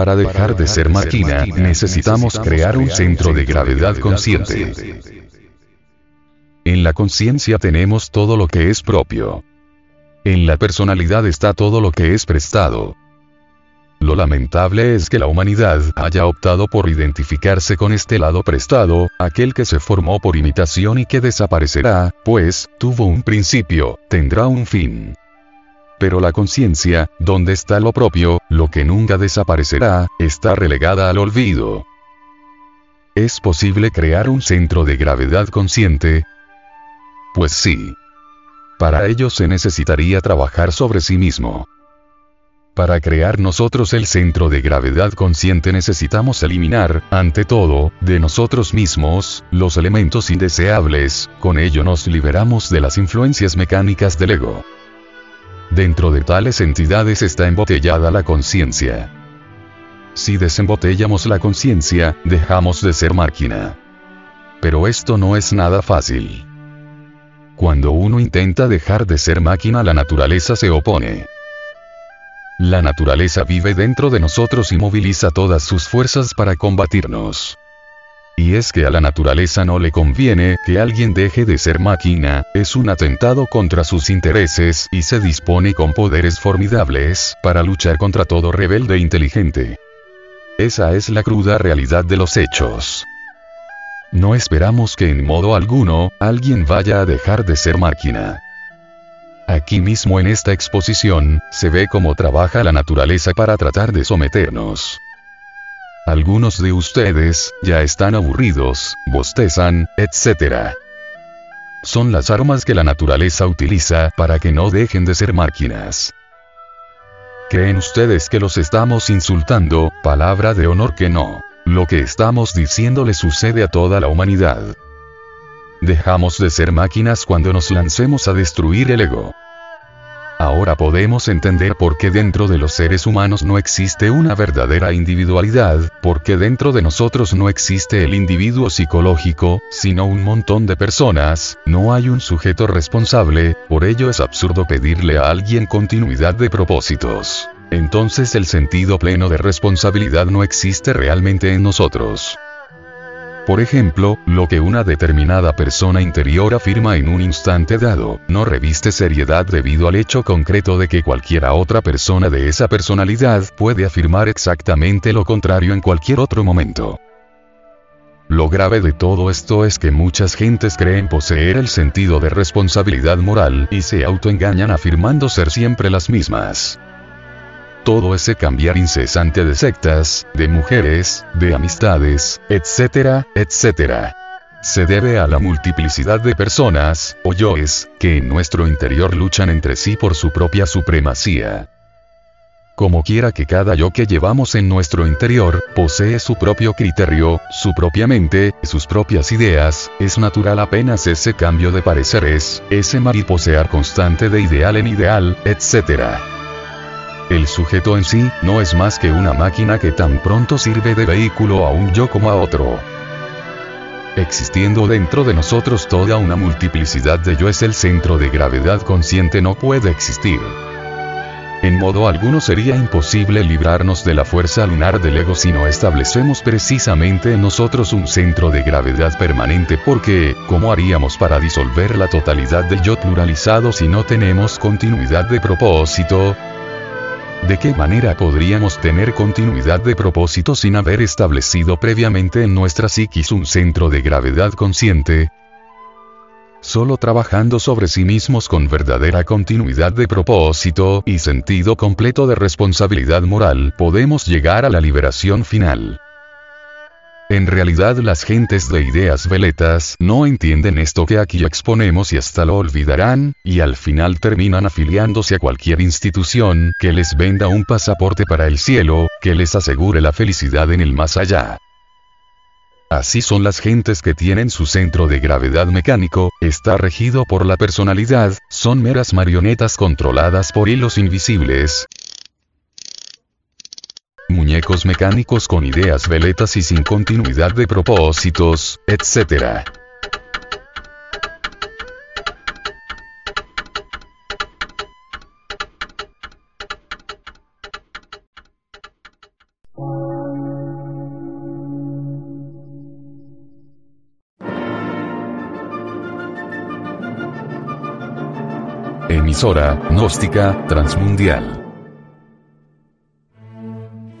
Para dejar de ser máquina, necesitamos crear un centro de gravedad consciente. En la conciencia tenemos todo lo que es propio. En la personalidad está todo lo que es prestado. Lo lamentable es que la humanidad haya optado por identificarse con este lado prestado, aquel que se formó por imitación y que desaparecerá, pues, tuvo un principio, tendrá un fin. Pero la conciencia, donde está lo propio, lo que nunca desaparecerá, está relegada al olvido. ¿Es posible crear un centro de gravedad consciente? Pues sí. Para ello se necesitaría trabajar sobre sí mismo. Para crear nosotros el centro de gravedad consciente necesitamos eliminar, ante todo, de nosotros mismos, los elementos indeseables, con ello nos liberamos de las influencias mecánicas del ego. Dentro de tales entidades está embotellada la conciencia. Si desembotellamos la conciencia, dejamos de ser máquina. Pero esto no es nada fácil. Cuando uno intenta dejar de ser máquina la naturaleza se opone. La naturaleza vive dentro de nosotros y moviliza todas sus fuerzas para combatirnos. Y es que a la naturaleza no le conviene que alguien deje de ser máquina, es un atentado contra sus intereses y se dispone con poderes formidables para luchar contra todo rebelde inteligente. Esa es la cruda realidad de los hechos. No esperamos que en modo alguno, alguien vaya a dejar de ser máquina. Aquí mismo en esta exposición, se ve cómo trabaja la naturaleza para tratar de someternos. Algunos de ustedes, ya están aburridos, bostezan, etc. Son las armas que la naturaleza utiliza para que no dejen de ser máquinas. ¿Creen ustedes que los estamos insultando? Palabra de honor que no. Lo que estamos diciendo le sucede a toda la humanidad. Dejamos de ser máquinas cuando nos lancemos a destruir el ego. Ahora podemos entender por qué dentro de los seres humanos no existe una verdadera individualidad, porque dentro de nosotros no existe el individuo psicológico, sino un montón de personas, no hay un sujeto responsable, por ello es absurdo pedirle a alguien continuidad de propósitos. Entonces el sentido pleno de responsabilidad no existe realmente en nosotros. Por ejemplo, lo que una determinada persona interior afirma en un instante dado, no reviste seriedad debido al hecho concreto de que cualquiera otra persona de esa personalidad puede afirmar exactamente lo contrario en cualquier otro momento. Lo grave de todo esto es que muchas gentes creen poseer el sentido de responsabilidad moral y se autoengañan afirmando ser siempre las mismas todo ese cambiar incesante de sectas, de mujeres, de amistades, etcétera, etcétera. Se debe a la multiplicidad de personas, o yoes, que en nuestro interior luchan entre sí por su propia supremacía. Como quiera que cada yo que llevamos en nuestro interior, posee su propio criterio, su propia mente, sus propias ideas, es natural apenas ese cambio de pareceres, ese mariposear constante de ideal en ideal, etcétera. El sujeto en sí, no es más que una máquina que tan pronto sirve de vehículo a un yo como a otro. Existiendo dentro de nosotros toda una multiplicidad de yo es el centro de gravedad consciente no puede existir. En modo alguno sería imposible librarnos de la fuerza lunar del ego si no establecemos precisamente en nosotros un centro de gravedad permanente porque, ¿cómo haríamos para disolver la totalidad del yo pluralizado si no tenemos continuidad de propósito? ¿De qué manera podríamos tener continuidad de propósito sin haber establecido previamente en nuestra psiquis un centro de gravedad consciente? Solo trabajando sobre sí mismos con verdadera continuidad de propósito y sentido completo de responsabilidad moral podemos llegar a la liberación final. En realidad las gentes de ideas veletas no entienden esto que aquí exponemos y hasta lo olvidarán, y al final terminan afiliándose a cualquier institución que les venda un pasaporte para el cielo, que les asegure la felicidad en el más allá. Así son las gentes que tienen su centro de gravedad mecánico, está regido por la personalidad, son meras marionetas controladas por hilos invisibles, muñecos mecánicos con ideas veletas y sin continuidad de propósitos, etc. Emisora, gnóstica, transmundial.